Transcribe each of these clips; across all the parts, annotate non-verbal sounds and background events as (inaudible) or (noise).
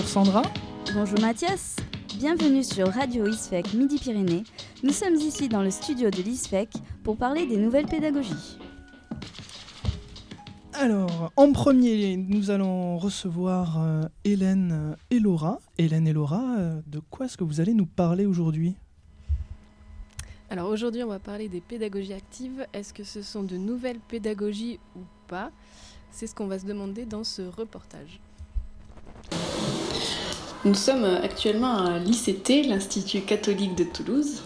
Bonjour Sandra. Bonjour Mathias. Bienvenue sur Radio ISFEC Midi-Pyrénées. Nous sommes ici dans le studio de l'ISFEC pour parler des nouvelles pédagogies. Alors, en premier, nous allons recevoir euh, Hélène et Laura. Hélène et Laura, euh, de quoi est-ce que vous allez nous parler aujourd'hui? Alors aujourd'hui, on va parler des pédagogies actives. Est-ce que ce sont de nouvelles pédagogies ou pas? C'est ce qu'on va se demander dans ce reportage. Nous sommes actuellement à l'ICT, l'Institut catholique de Toulouse.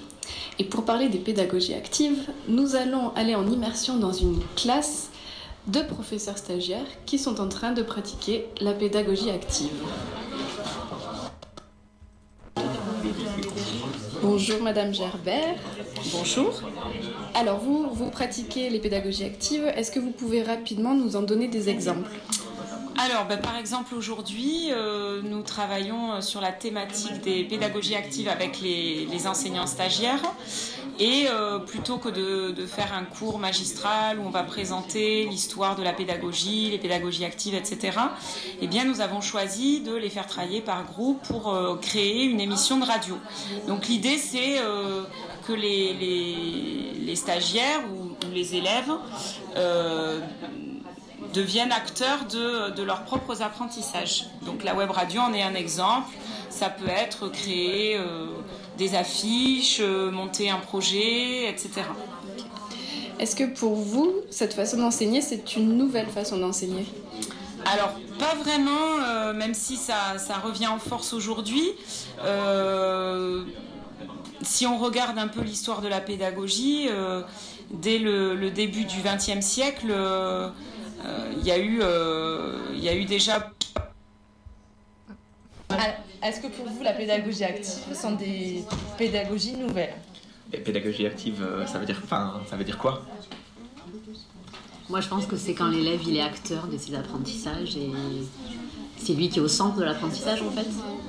Et pour parler des pédagogies actives, nous allons aller en immersion dans une classe de professeurs stagiaires qui sont en train de pratiquer la pédagogie active. Bonjour Madame Gerbert. Bonjour. Alors vous, vous pratiquez les pédagogies actives. Est-ce que vous pouvez rapidement nous en donner des exemples? Alors, ben, par exemple, aujourd'hui, euh, nous travaillons euh, sur la thématique des pédagogies actives avec les, enseignants stagiaires. Et euh, plutôt que de, faire un cours magistral où on va présenter l'histoire de la pédagogie, les pédagogies actives, etc., eh bien, nous avons choisi de les faire travailler par groupe pour créer une émission de radio. Donc, l'idée, c'est que les, stagiaires ou, ou les élèves deviennent acteurs de, leurs propres apprentissages. Donc la web radio en est un exemple. Ça peut être créer euh, des affiches, euh, monter un projet, etc. Est-ce que pour vous, cette façon d'enseigner, c'est une nouvelle façon d'enseigner? Alors, pas vraiment, euh, même si ça, ça, revient en force aujourd'hui. si on regarde un peu l'histoire de la pédagogie, dès le, le, début du XXe siècle, il y, a eu, euh, il y a eu déjà est-ce que pour vous, la pédagogie active sont des pédagogies nouvelles? Et Pédagogie active, euh, ça veut dire, enfin, ça veut dire quoi? Moi, je pense que c'est quand l'élève il est acteur de ses apprentissages et c'est lui qui est au centre de l'apprentissage en fait.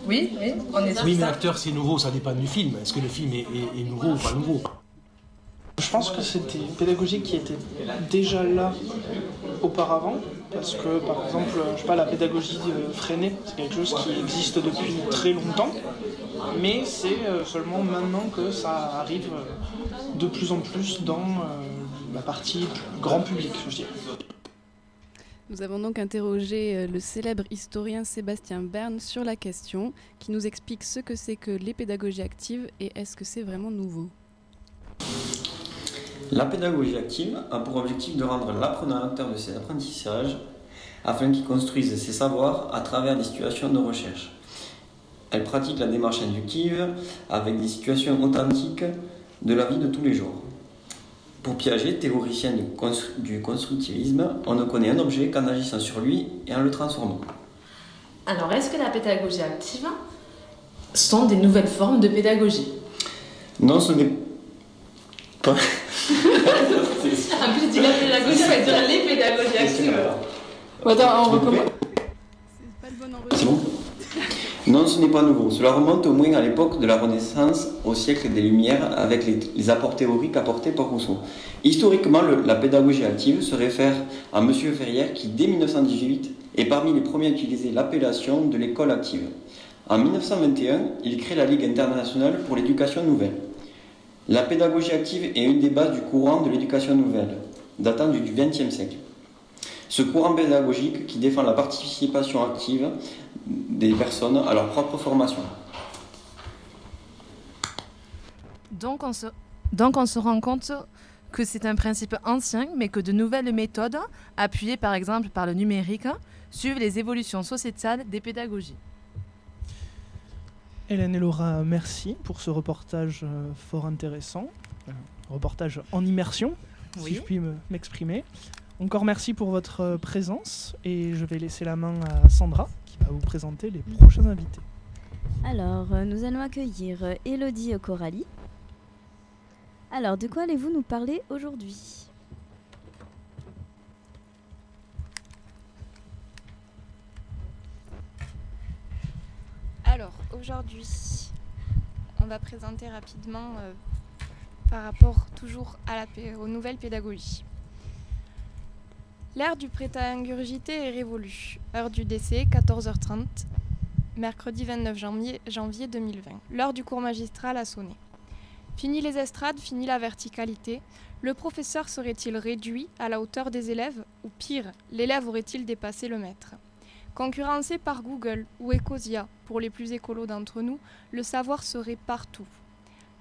Oui, oui, on est Oui, mais acteur, c'est nouveau, ça dépend du film. Est-ce que le film est, est nouveau ou pas nouveau? Je pense que c'était une pédagogie qui était déjà là auparavant, parce que par exemple, je sais pas, la pédagogie euh, freinée, c'est quelque chose qui existe depuis très longtemps, mais c'est euh, seulement maintenant que ça arrive euh, de plus en plus dans la partie grand public, je dirais. Nous avons donc interrogé le célèbre historien Sébastien Bern sur la question, qui nous explique ce que c'est que les pédagogies actives et est-ce que c'est vraiment nouveau. La pédagogie active a pour objectif de rendre l'apprenant acteur de ses apprentissages afin qu'il construise ses savoirs à travers des situations de recherche. Elle pratique la démarche inductive avec des situations authentiques de la vie de tous les jours. Pour Piaget, théoricien du constructivisme, on ne connaît un objet qu'en agissant sur lui et en le transformant. Alors, est-ce que la pédagogie active sont des nouvelles formes de pédagogie? Non, ce n'est pas. En plus, tu la pédagogie, ça va dire les pédagogies actives. Attends, on recommence. C'est bon Non, ce n'est pas nouveau. Cela remonte au moins à l'époque de la Renaissance, au siècle des Lumières, avec les, apports théoriques apportés par Rousseau. Historiquement, la pédagogie active se réfère à M. Ferrière qui, dès 1918, est parmi les premiers à utiliser l'appellation de l'école active. En 1921, il crée la Ligue internationale pour l'éducation nouvelle. La pédagogie active est une des bases du courant de l'éducation nouvelle, datant du XXe siècle. Ce courant pédagogique qui défend la participation active des personnes à leur propre formation. Donc on se, rend compte que c'est un principe ancien, mais que de nouvelles méthodes, appuyées par exemple par le numérique, suivent les évolutions sociétales des pédagogies. Hélène et Laura, merci pour ce reportage euh, fort intéressant. Euh, reportage en immersion, si je puis m'exprimer. Encore merci pour votre euh, présence et je vais laisser la main à Sandra qui va vous présenter les prochains invités. Alors, nous allons accueillir Elodie Coralie. Alors, de quoi allez-vous nous parler aujourd'hui Alors, aujourd'hui, on va présenter rapidement euh, par rapport toujours aux nouvelles pédagogies. L'ère du prêt à ingurgiter est révolue. Heure du décès, 14h30. mercredi 29 janvier, janvier 2020. L'heure du cours magistral a sonné. Fini les estrades, fini la verticalité. Le professeur serait-il réduit à la hauteur des élèves? Ou pire, l'élève aurait-il dépassé le maître? Concurrencé par Google ou Ecosia, pour les plus écolos d'entre nous, le savoir serait partout.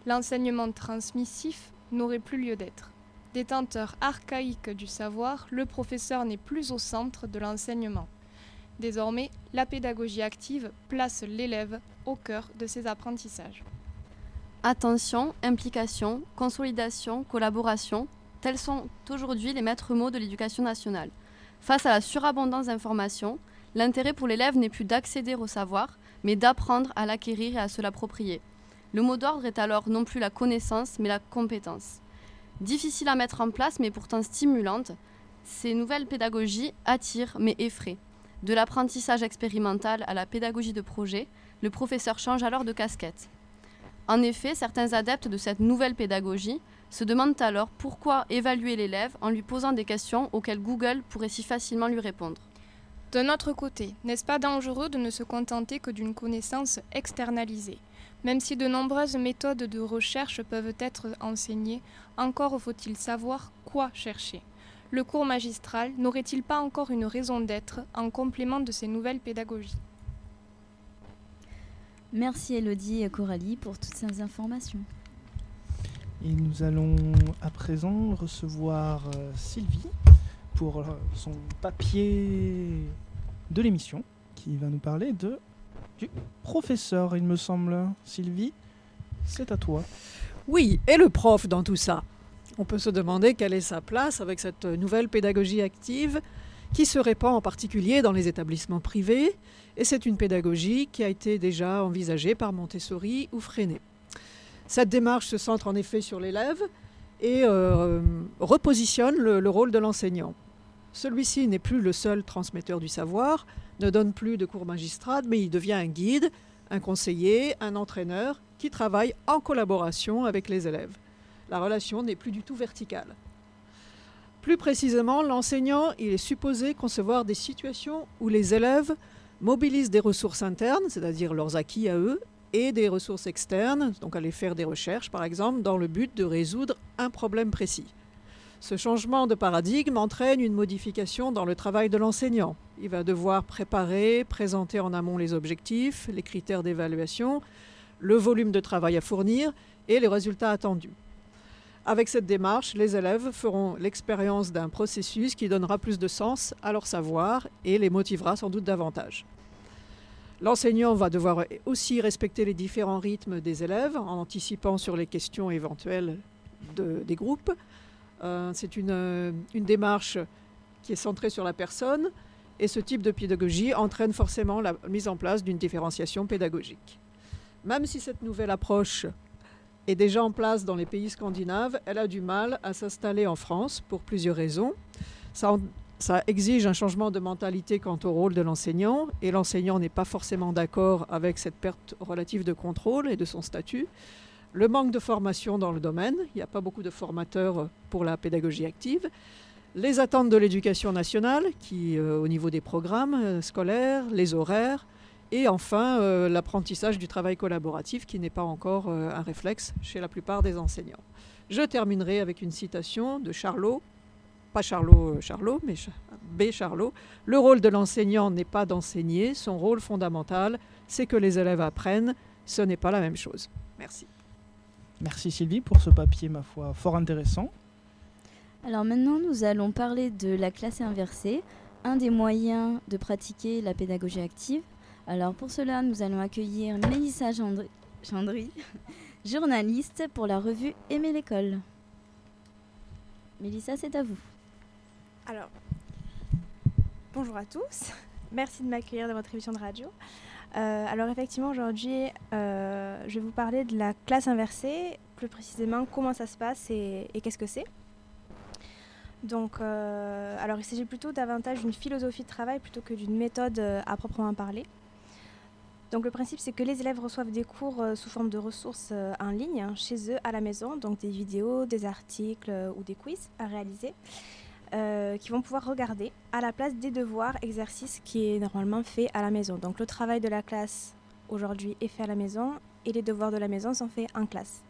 L'enseignement transmissif n'aurait plus lieu d'être. Détenteur archaïque du savoir, le professeur n'est plus au centre de l'enseignement. Désormais, la pédagogie active place l'élève au cœur de ses apprentissages. Attention, implication, consolidation, collaboration, tels sont aujourd'hui les maîtres mots de l'éducation nationale. Face à la surabondance d'informations, l'intérêt pour l'élève n'est plus d'accéder au savoir, mais d'apprendre à l'acquérir et à se l'approprier. Le mot d'ordre est alors non plus la connaissance, mais la compétence. Difficile à mettre en place, mais pourtant stimulante, ces nouvelles pédagogies attirent mais effraient. De l'apprentissage expérimental à la pédagogie de projet, le professeur change alors de casquette. En effet, certains adeptes de cette nouvelle pédagogie se demandent alors pourquoi évaluer l'élève en lui posant des questions auxquelles Google pourrait si facilement lui répondre. D'un autre côté, n'est-ce pas dangereux de ne se contenter que d'une connaissance externalisée? Même si de nombreuses méthodes de recherche peuvent être enseignées, encore faut-il savoir quoi chercher. Le cours magistral n'aurait-il pas encore une raison d'être en complément de ces nouvelles pédagogies? Merci Elodie et Coralie pour toutes ces informations. Et nous allons à présent recevoir euh, Sylvie pour euh, son papier de l'émission qui va nous parler de du professeur, il me semble. Sylvie, c'est à toi. Oui, et le prof dans tout ça On peut se demander quelle est sa place avec cette nouvelle pédagogie active qui se répand en particulier dans les établissements privés, et c'est une pédagogie qui a été déjà envisagée par Montessori ou Freinet. Cette démarche se centre en effet sur l'élève et euh, repositionne le, le rôle de l'enseignant. Celui-ci n'est plus le seul transmetteur du savoir, ne donne plus de cours magistrades, mais il devient un guide, un conseiller, un entraîneur qui travaille en collaboration avec les élèves. La relation n'est plus du tout verticale. Plus précisément, l'enseignant, il est supposé concevoir des situations où les élèves mobilisent des ressources internes, c'est-à-dire leurs acquis à eux, et des ressources externes, donc aller faire des recherches par exemple, dans le but de résoudre un problème précis. Ce changement de paradigme entraîne une modification dans le travail de l'enseignant. Il va devoir préparer, présenter en amont les objectifs, les critères d'évaluation, le volume de travail à fournir et les résultats attendus. Avec cette démarche, les élèves feront l'expérience d'un processus qui donnera plus de sens à leur savoir et les motivera sans doute davantage. L'enseignant va devoir aussi respecter les différents rythmes des élèves en anticipant sur les questions éventuelles de, des groupes. Euh, c'est une, euh, une, démarche qui est centrée sur la personne et ce type de pédagogie entraîne forcément la mise en place d'une différenciation pédagogique. Même si cette nouvelle approche est déjà en place dans les pays scandinaves, elle a du mal à s'installer en France pour plusieurs raisons. Ça, exige un changement de mentalité quant au rôle de l'enseignant, et l'enseignant n'est pas forcément d'accord avec cette perte relative de contrôle et de son statut. Le manque de formation dans le domaine, il n'y a pas beaucoup de formateurs pour la pédagogie active. Les attentes de l'éducation nationale, qui, euh, au niveau des programmes euh, scolaires, les horaires, et enfin, euh, l'apprentissage du travail collaboratif qui n'est pas encore euh, un réflexe chez la plupart des enseignants. Je terminerai avec une citation de Charlot, pas Charlot, euh, Charlot, mais B. Charlot. Le rôle de l'enseignant n'est pas d'enseigner, son rôle fondamental, c'est que les élèves apprennent. Ce n'est pas la même chose. Merci. Merci Sylvie pour ce papier, ma foi, fort intéressant. Alors maintenant, nous allons parler de la classe inversée, un des moyens de pratiquer la pédagogie active. Alors pour cela, nous allons accueillir Mélissa Chandry, Chandry (laughs) journaliste pour la revue Aimer l'école. Mélissa, c'est à vous. Alors, bonjour à tous. Merci de m'accueillir dans votre émission de radio. Euh, alors effectivement, aujourd'hui, euh, je vais vous parler de la classe inversée, plus précisément comment ça se passe et, qu'est-ce que c'est. Donc, euh, alors il s'agit plutôt davantage d'une philosophie de travail plutôt que d'une méthode à proprement parler. Donc le principe, c'est que les élèves reçoivent des cours sous forme de ressources en ligne, hein, chez eux, à la maison, donc des vidéos, des articles ou des quiz à réaliser. Euh, qui vont pouvoir regarder à la place des devoirs, exercices qui est normalement fait à la maison. Donc le travail de la classe aujourd'hui est fait à la maison et les devoirs de la maison sont faits en classe.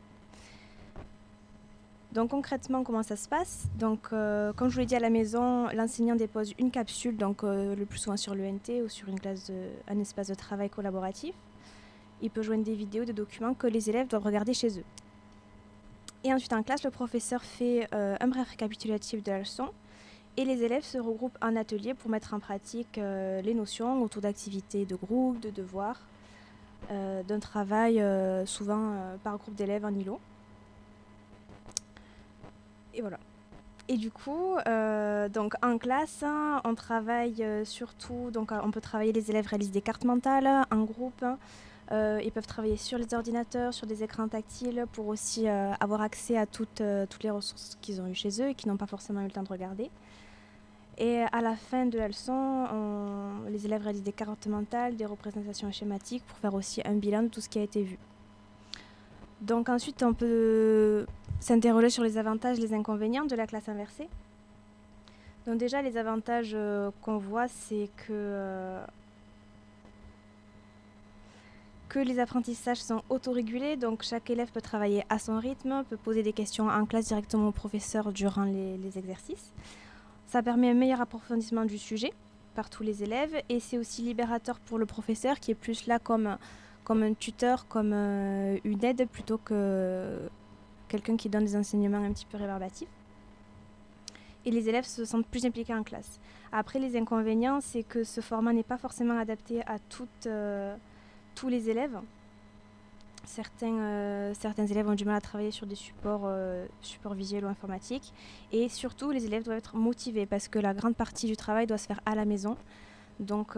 Donc concrètement, comment ça se passe? Donc, euh, comme je vous l'ai dit à la maison, l'enseignant dépose une capsule, donc euh, le plus souvent sur l'ENT ou sur une classe un espace de travail collaboratif. Il peut joindre des vidéos, des documents que les élèves doivent regarder chez eux. Et ensuite en classe, le professeur fait un bref récapitulatif de la leçon et les élèves se regroupent en atelier pour mettre en pratique les notions autour d'activités de groupe, de devoirs, d'un travail souvent par groupe d'élèves en îlot. Et voilà. Et du coup, euh, donc en classe, hein, on travaille euh, surtout, donc euh, on peut travailler, les élèves réalisent des cartes mentales en groupe. Ils peuvent travailler sur les ordinateurs, sur des écrans tactiles pour aussi avoir accès à toutes, toutes les ressources qu'ils ont eues chez eux et qui n'ont pas forcément eu le temps de regarder. Et à la fin de la leçon, les élèves réalisent des cartes mentales, des représentations schématiques pour faire aussi un bilan de tout ce qui a été vu. Donc ensuite, on peut s'interroger sur les avantages et les inconvénients de la classe inversée. Donc déjà, les avantages euh, qu'on voit, c'est que, euh, que les apprentissages sont autorégulés, donc chaque élève peut travailler à son rythme, peut poser des questions en classe directement au professeur durant les, les exercices. Ça permet un meilleur approfondissement du sujet par tous les élèves et c'est aussi libérateur pour le professeur qui est plus là comme, comme un tuteur, comme euh, une aide plutôt que quelqu'un qui donne des enseignements un petit peu rébarbatifs. Et les élèves se sentent plus impliqués en classe. Après, les inconvénients, c'est que ce format n'est pas forcément adapté à euh, tous les élèves. Certains, euh, certains élèves ont du mal à travailler sur des supports, euh, visuels ou informatiques. Et surtout, les élèves doivent être motivés parce que la grande partie du travail doit se faire à la maison. Donc,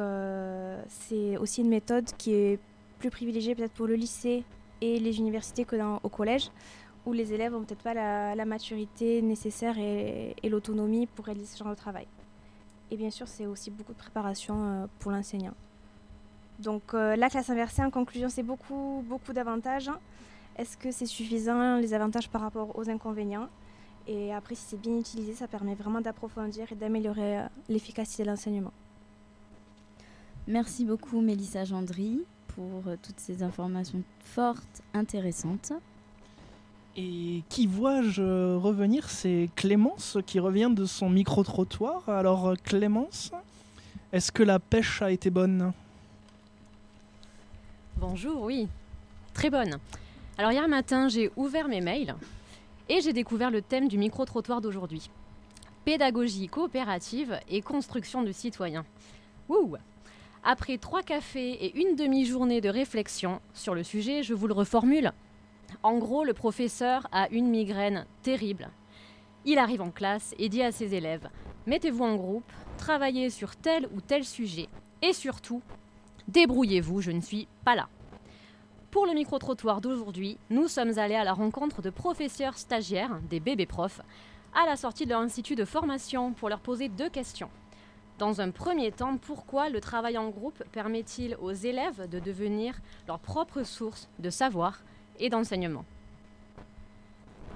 c'est aussi une méthode qui est plus privilégiée peut-être pour le lycée et les universités que au collège, où les élèves n'ont peut-être pas la, maturité nécessaire et, l'autonomie pour réaliser ce genre de travail. Et bien sûr, c'est aussi beaucoup de préparation euh, pour l'enseignant. Donc euh, la classe inversée, en conclusion, c'est beaucoup, beaucoup d'avantages. Est-ce que c'est suffisant, les avantages par rapport aux inconvénients? Et après, si c'est bien utilisé, ça permet vraiment d'approfondir et d'améliorer euh, l'efficacité de l'enseignement. Merci beaucoup Mélissa Gendry pour toutes ces informations fortes, intéressantes. Et qui vois-je revenir? C'est Clémence qui revient de son micro-trottoir. Alors Clémence, est-ce que la pêche a été bonne? Bonjour, oui. Très bonne. Alors hier matin, j'ai ouvert mes mails et j'ai découvert le thème du micro-trottoir d'aujourd'hui. Pédagogie coopérative et construction de citoyens. Wouh Après trois cafés et une demi-journée de réflexion sur le sujet, je vous le reformule. En gros, le professeur a une migraine terrible. Il arrive en classe et dit à ses élèves Mettez-vous en groupe, travaillez sur tel ou tel sujet et surtout, débrouillez-vous, je ne suis pas là. Pour le micro-trottoir d'aujourd'hui, nous sommes allés à la rencontre de professeurs stagiaires, des bébés profs, à la sortie de leur institut de formation pour leur poser deux questions. Dans un premier temps, pourquoi le travail en groupe permet-il aux élèves de devenir leur propre source de savoir et d'enseignement?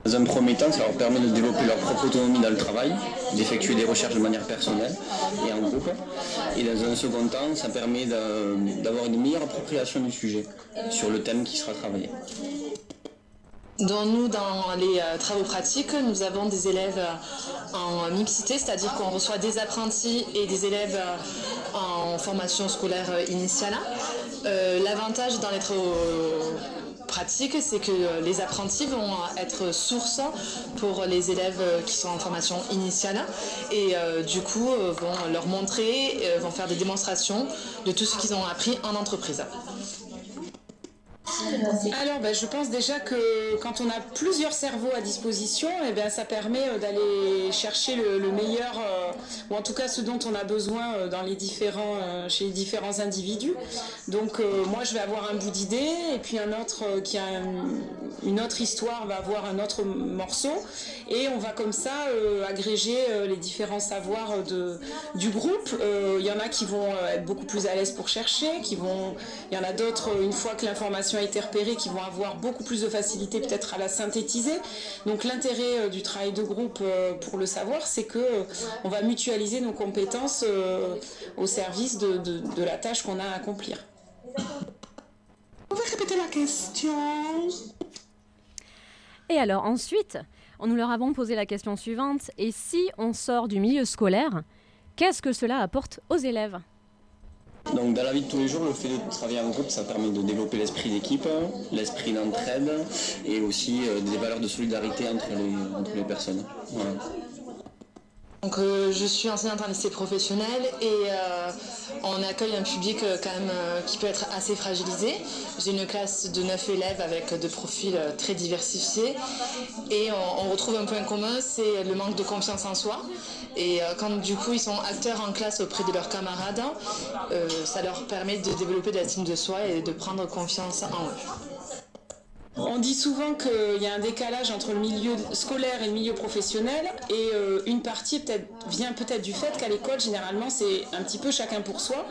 Dans un premier temps, ça leur permet de développer leur propre autonomie dans le travail, d'effectuer des recherches de manière personnelle et en groupe. Et dans un second temps, ça permet d'avoir une meilleure appropriation du sujet sur le thème qui sera travaillé. Dans nous, dans les euh, travaux pratiques, nous avons des élèves euh, en mixité, c'est-à-dire qu'on reçoit des apprentis et des élèves euh, en formation scolaire initiale. L'avantage dans les travaux c'est que euh, les apprentis vont être source pour les élèves qui sont en formation initiale et euh, du coup euh, vont leur montrer, vont faire des démonstrations de tout ce qu'ils ont appris en entreprise. Alors, ben, je pense déjà que quand on a plusieurs cerveaux à disposition, eh bien, ça permet euh, d'aller chercher le, meilleur, euh, ou en tout cas ce dont on a besoin euh, dans les différents, chez les différents individus. Donc, moi, je vais avoir un bout d'idée, et puis un autre qui a une autre histoire va avoir un autre morceau, et on va comme ça agréger les différents savoirs du groupe. Il y en a qui vont être beaucoup plus à l'aise pour chercher, qui vont, il y en a d'autres, une fois que l'information est été repérées qui vont avoir beaucoup plus de facilité peut-être à la synthétiser. Donc l'intérêt du travail de groupe pour le savoir, c'est que on va mutualiser nos compétences au service de, de la tâche qu'on a à accomplir. Vous pouvez répéter la question Et alors ensuite, nous leur avons posé la question suivante. Et si on sort du milieu scolaire, qu'est-ce que cela apporte aux élèves? Donc dans la vie de tous les jours, le fait de travailler en groupe, ça permet de développer l'esprit d'équipe, l'esprit d'entraide et aussi euh, des valeurs de solidarité entre les, entre les personnes. Donc, euh, je suis enseignante en lycée professionnel et euh, on accueille un public euh, quand même qui peut être assez fragilisé. J'ai une classe de 9 élèves avec des profils très diversifiés et on, retrouve un point commun, c'est le manque de confiance en soi. Et quand du coup ils sont acteurs en classe auprès de leurs camarades, ça leur permet de développer de l'estime de soi et de prendre confiance en eux. On dit souvent qu'il y a un décalage entre le milieu scolaire et le milieu professionnel et euh, une partie peut vient peut-être du fait qu'à l'école généralement c'est un petit peu chacun pour soi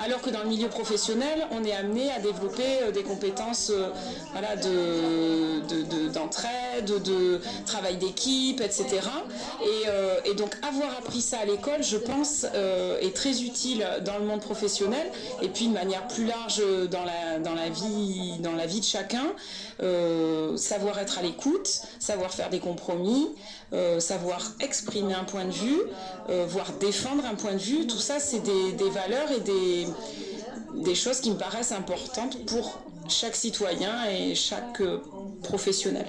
alors que dans le milieu professionnel on est amené à développer euh, des compétences euh, d'entraide, de, travail d'équipe, etc. Et, donc avoir appris ça à l'école je pense est très utile dans le monde professionnel et puis de manière plus large dans la vie, dans la vie de chacun. Euh, savoir être à l'écoute, savoir faire des compromis, euh, savoir exprimer un point de vue, euh, voire défendre un point de vue. Tout ça, c'est des, valeurs et des, des choses qui me paraissent importantes pour chaque citoyen et chaque professionnel.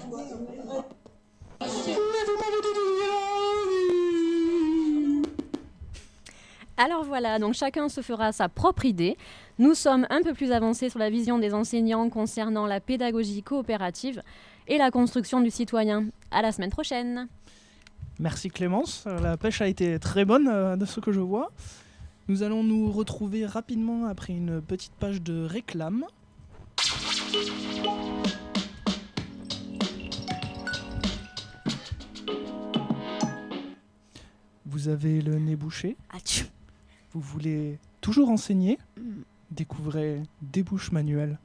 Alors voilà, donc chacun se fera sa propre idée. Nous sommes un peu plus avancés sur la vision des enseignants concernant la pédagogie coopérative et la construction du citoyen. À la semaine prochaine. Merci Clémence, la pêche a été très bonne euh, de ce que je vois. Nous allons nous retrouver rapidement après une petite page de réclame. Vous avez le nez bouché Vous voulez toujours enseigner? Mm. Découvrez Des bouches manuelles,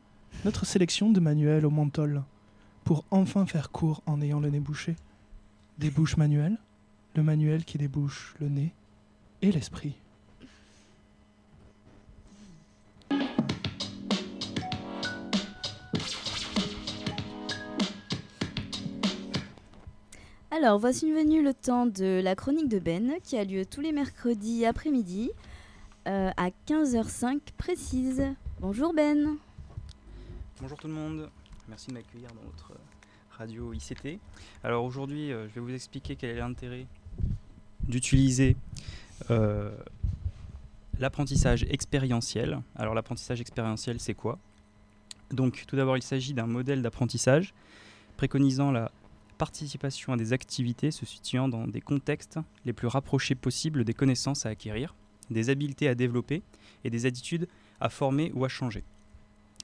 notre sélection de manuels au menthol, pour enfin faire court en ayant le nez bouché. Des bouches manuelles, le manuel qui débouche le nez et l'esprit. Alors, voici venu le temps de la chronique de Ben, qui a lieu tous les mercredis après-midi euh, à 15h05 précise. Bonjour Ben. Bonjour tout le monde. Merci de m'accueillir dans votre radio ICT. Alors aujourd'hui, euh, je vais vous expliquer quel est l'intérêt d'utiliser euh, l'apprentissage expérientiel. Alors l'apprentissage expérientiel, c'est quoi? Donc tout d'abord, il s'agit d'un modèle d'apprentissage préconisant la participation à des activités se situant dans des contextes les plus rapprochés possibles des connaissances à acquérir des habiletés à développer et des attitudes à former ou à changer.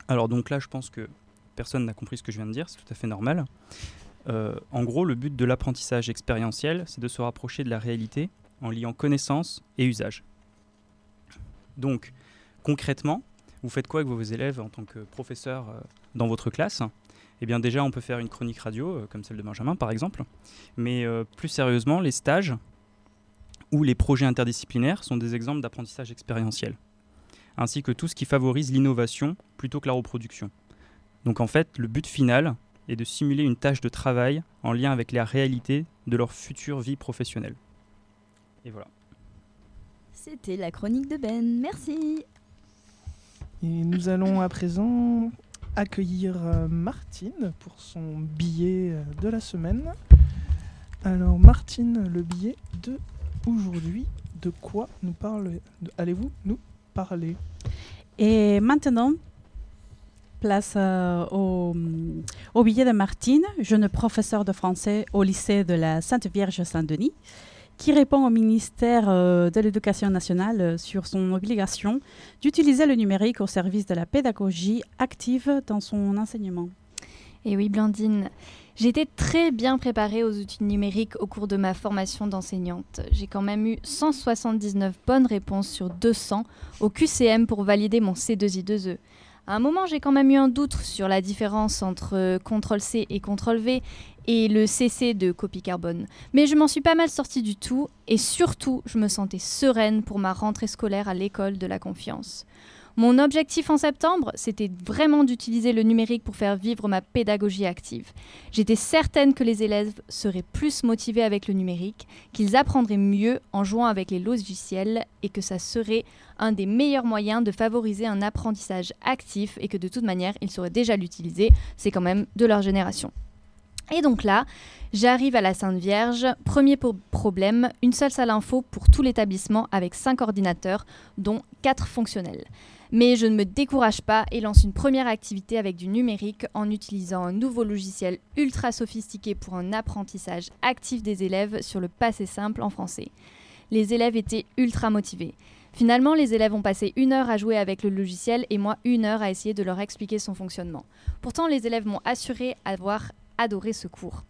Alors donc là, je pense que personne n'a compris ce que je viens de dire, c'est tout à fait normal. Euh, en gros, le but de l'apprentissage expérientiel, c'est de se rapprocher de la réalité en liant connaissance et usage. Donc, concrètement, vous faites quoi avec vos élèves en tant que professeur euh, dans votre classe? Eh bien déjà, on peut faire une chronique radio, euh, comme celle de Benjamin par exemple, mais plus sérieusement, les stages, ou les projets interdisciplinaires sont des exemples d'apprentissage expérientiel, ainsi que tout ce qui favorise l'innovation plutôt que la reproduction. Donc en fait, le but final est de simuler une tâche de travail en lien avec la réalité de leur future vie professionnelle. Et voilà. C'était la chronique de Ben. Merci. Et nous allons à présent accueillir euh, Martine pour son billet euh, de la semaine. Alors Martine, le billet de aujourd'hui, de quoi nous parle, allez-vous nous parler? Et maintenant, place euh, au, au, billet de Martine, jeune professeur de français au lycée de la Sainte Vierge Saint-Denis, qui répond au ministère euh, de l'Éducation nationale euh, sur son obligation d'utiliser le numérique au service de la pédagogie active dans son enseignement. Et oui, Blandine, été très bien préparée aux outils numériques au cours de ma formation d'enseignante. J'ai quand même eu 179 bonnes réponses sur 200 au QCM pour valider mon C2I2E. À un moment, j'ai quand même eu un doute sur la différence entre CTRL-C et CTRL-V et le CC de copie carbone. Mais je m'en suis pas mal sortie du tout et surtout, je me sentais sereine pour ma rentrée scolaire à l'école de la confiance. Mon objectif en septembre, c'était vraiment d'utiliser le numérique pour faire vivre ma pédagogie active. J'étais certaine que les élèves seraient plus motivés avec le numérique, qu'ils apprendraient mieux en jouant avec les logiciels et que ça serait un des meilleurs moyens de favoriser un apprentissage actif et que de toute manière, ils sauraient déjà l'utiliser. C'est quand même de leur génération. Et donc là, j'arrive à la Sainte Vierge. Premier problème, une seule salle info pour tout l'établissement avec 5 ordinateurs, dont 4 fonctionnels. Mais je ne me décourage pas et lance une première activité avec du numérique en utilisant un nouveau logiciel ultra sophistiqué pour un apprentissage actif des élèves sur le passé simple en français. Les élèves étaient ultra motivés. Finalement, les élèves ont passé une heure à jouer avec le logiciel et moi une heure à essayer de leur expliquer son fonctionnement. Pourtant, les élèves m'ont assuré avoir adoré ce cours.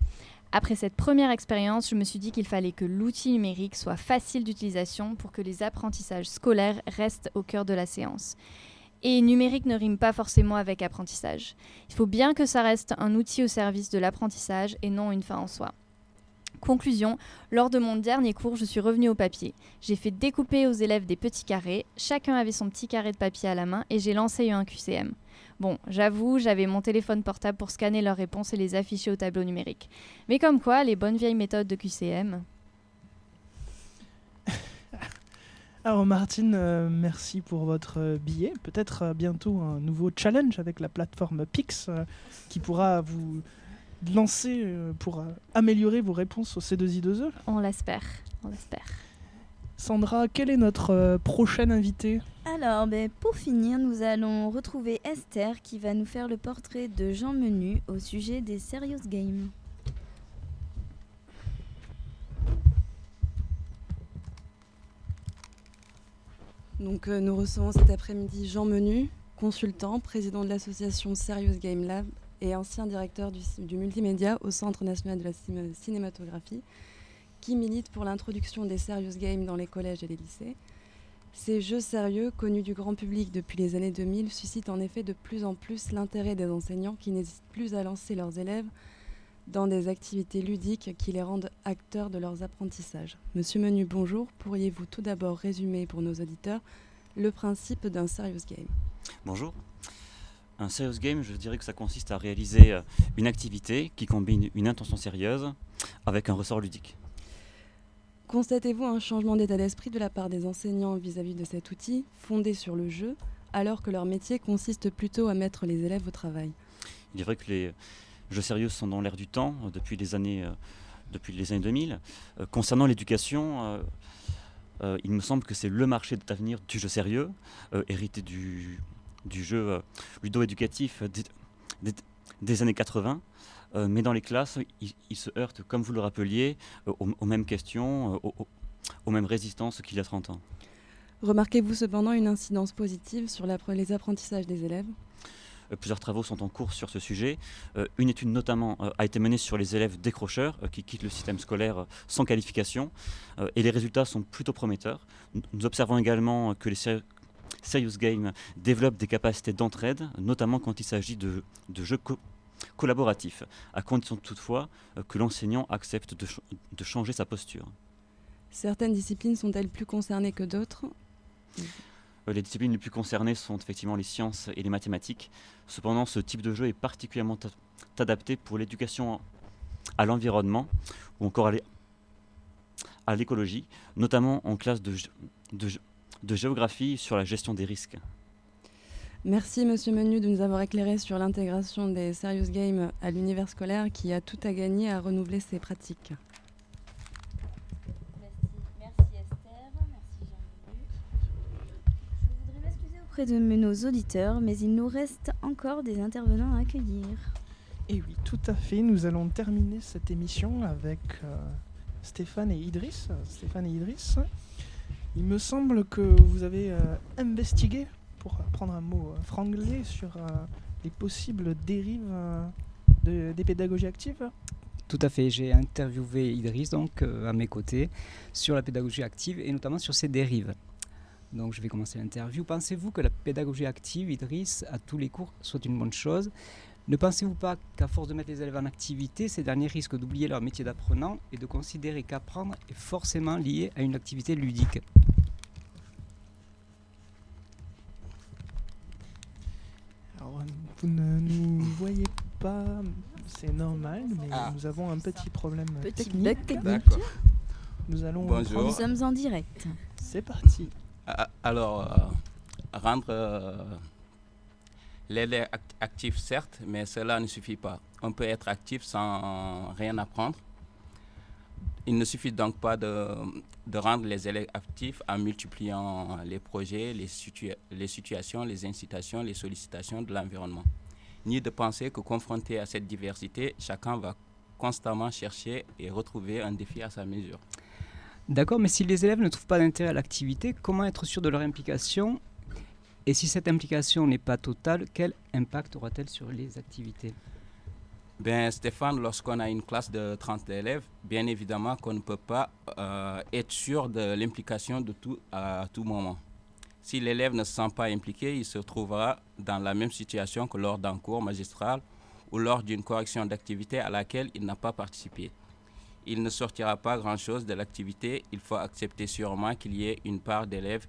Après cette première expérience, je me suis dit qu'il fallait que l'outil numérique soit facile d'utilisation pour que les apprentissages scolaires restent au cœur de la séance. Et numérique ne rime pas forcément avec apprentissage. Il faut bien que ça reste un outil au service de l'apprentissage et non une fin en soi. Conclusion, lors de mon dernier cours, je suis revenue au papier. J'ai fait découper aux élèves des petits carrés, chacun avait son petit carré de papier à la main et j'ai lancé un QCM. Bon, j'avoue, j'avais mon téléphone portable pour scanner leurs réponses et les afficher au tableau numérique. Mais comme quoi, les bonnes vieilles méthodes de QCM. (laughs) Alors Martine, euh, merci pour votre euh, billet. Peut-être euh, bientôt un nouveau challenge avec la plateforme Pix qui pourra vous lancer pour améliorer vos réponses au C2I2E. On l'espère, on l'espère. Sandra, quel est notre euh, prochain invité? Alors, ben, pour finir, nous allons retrouver Esther qui va nous faire le portrait de Jean Menu au sujet des Serious Games. Donc, euh, nous recevons cet après-midi Jean Menu, consultant, président de l'association Serious Game Lab et ancien directeur du, multimédia au Centre national de la cinématographie qui milite pour l'introduction des serious games dans les collèges et les lycées. Ces jeux sérieux, connus du grand public depuis les années 2000, suscitent en effet de plus en plus l'intérêt des enseignants qui n'hésitent plus à lancer leurs élèves dans des activités ludiques qui les rendent acteurs de leurs apprentissages. Monsieur Menu, bonjour. Pourriez-vous tout d'abord résumer pour nos auditeurs le principe d'un serious game? Bonjour. Un serious game, je dirais que ça consiste à réaliser euh, une activité qui combine une intention sérieuse avec un ressort ludique. Constatez-vous un changement d'état d'esprit de la part des enseignants vis-à-vis de cet outil fondé sur le jeu, alors que leur métier consiste plutôt à mettre les élèves au travail? Il est vrai que les jeux sérieux sont dans l'air du temps euh, depuis les années, euh, depuis les années 2000. Euh, concernant l'éducation, il me semble que c'est le marché d'avenir du jeu sérieux, hérité du, du jeu ludo-éducatif des, des, années 80. Euh, mais dans les classes, ils, se heurtent, comme vous le rappeliez, euh, aux, mêmes questions, euh, aux, mêmes résistances qu'il y a 30 ans. Remarquez-vous cependant une incidence positive sur les apprentissages des élèves? Plusieurs travaux sont en cours sur ce sujet. une étude notamment a été menée sur les élèves décrocheurs qui quittent le système scolaire sans qualification et les résultats sont plutôt prometteurs. Nous observons également que les Serious Games développent des capacités d'entraide, notamment quand il s'agit de, de jeux collaboratif, à condition toutefois euh, que l'enseignant accepte de, changer sa posture. Certaines disciplines sont-elles plus concernées que d'autres? Euh, les disciplines les plus concernées sont effectivement les sciences et les mathématiques. Cependant, ce type de jeu est particulièrement adapté pour l'éducation à l'environnement ou encore à l'écologie, notamment en classe de géographie sur la gestion des risques. Merci Monsieur Menu de nous avoir éclairé sur l'intégration des Serious Games à l'univers scolaire qui a tout à gagner à renouveler ses pratiques. Merci, Esther, merci Jean-Menu. Je voudrais m'excuser auprès de nos auditeurs, mais il nous reste encore des intervenants à accueillir. Et oui, tout à fait. Nous allons terminer cette émission avec euh, Stéphane et Idriss. Stéphane et Idriss, il me semble que vous avez euh, investigué pour prendre un mot euh, franglais sur euh, les possibles dérives des pédagogies actives tout à fait, j'ai interviewé Idriss donc à mes côtés sur la pédagogie active et notamment sur ses dérives. Donc je vais commencer l'interview. Pensez-vous que la pédagogie active, Idriss, à tous les cours, soit une bonne chose? Ne pensez-vous pas qu'à force de mettre les élèves en activité, ces derniers risquent d'oublier leur métier d'apprenant et de considérer qu'apprendre est forcément lié à une activité ludique Alors, vous ne nous voyez pas, c'est normal, mais Ah. nous avons un petit problème Petit technique. bug technique. D'accord. Nous allons Bonjour. Nous sommes en direct. C'est parti. Ah, Alors, euh, rendre euh, l'élève act- actif, certes, mais cela ne suffit pas. On peut être actif sans rien apprendre. Il ne suffit donc pas de, rendre les élèves actifs en multipliant les projets, les, les situations, les incitations, les sollicitations de l'environnement. Ni de penser que confronté à cette diversité, chacun va constamment chercher et retrouver un défi à sa mesure. D'accord, mais si les élèves ne trouvent pas d'intérêt à l'activité, comment être sûr de leur implication? Et si cette implication n'est pas totale, quel impact aura-t-elle sur les activités? Ben Stéphane, lorsqu'on a une classe de 30 élèves, bien évidemment qu'on ne peut pas euh, être sûr de l'implication de tout à tout moment. Si l'élève ne se sent pas impliqué, il se trouvera dans la même situation que lors d'un cours magistral ou lors d'une correction d'activité à laquelle il n'a pas participé. Il ne sortira pas grand-chose de l'activité. Il faut accepter sûrement qu'il y ait une part d'élèves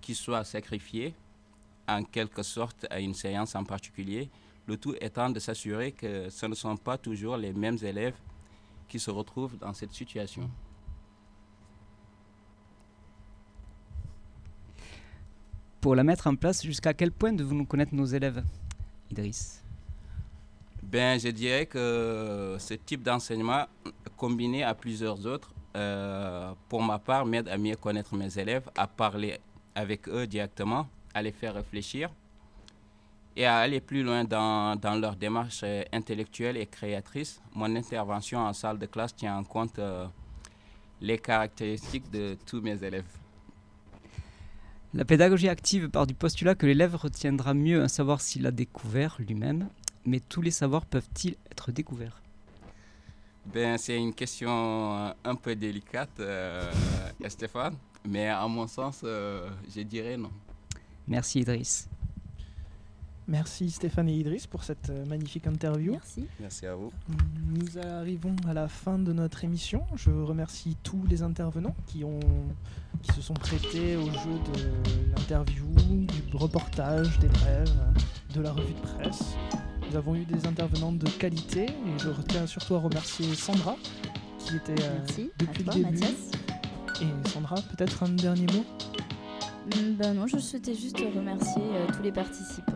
qui soit sacrifiée en quelque sorte à une séance en particulier, le tout étant de s'assurer que ce ne sont pas toujours les mêmes élèves qui se retrouvent dans cette situation. Pour la mettre en place, jusqu'à quel point devons-nous connaître nos élèves? Idriss Ben, je dirais que ce type d'enseignement, combiné à plusieurs autres, euh, pour ma part, m'aide à mieux connaître mes élèves, à parler avec eux directement, à les faire réfléchir et à aller plus loin dans, dans leur démarche euh, intellectuelle et créatrice. Mon intervention en salle de classe tient en compte euh, les caractéristiques de tous mes élèves. La pédagogie active part du postulat que l'élève retiendra mieux un savoir s'il l'a découvert lui-même, mais tous les savoirs peuvent-ils être découverts? Ben, c'est une question euh, un peu délicate, euh, Stéphane, mais à mon sens, euh, je dirais non. Merci Idriss. Merci Stéphane et Idriss pour cette euh, magnifique interview. Merci. Merci à vous. Nous arrivons à la fin de notre émission. Je remercie tous les intervenants qui, ont, qui se sont prêtés au jeu de l'interview, du reportage, des brèves, de la revue de presse. Nous avons eu des intervenants de qualité et je tiens surtout à remercier Sandra qui était euh, Merci. depuis À le début. Mathias. Et Sandra, peut-être un dernier mot? Mm, Ben non, je souhaitais juste remercier euh, tous les participants.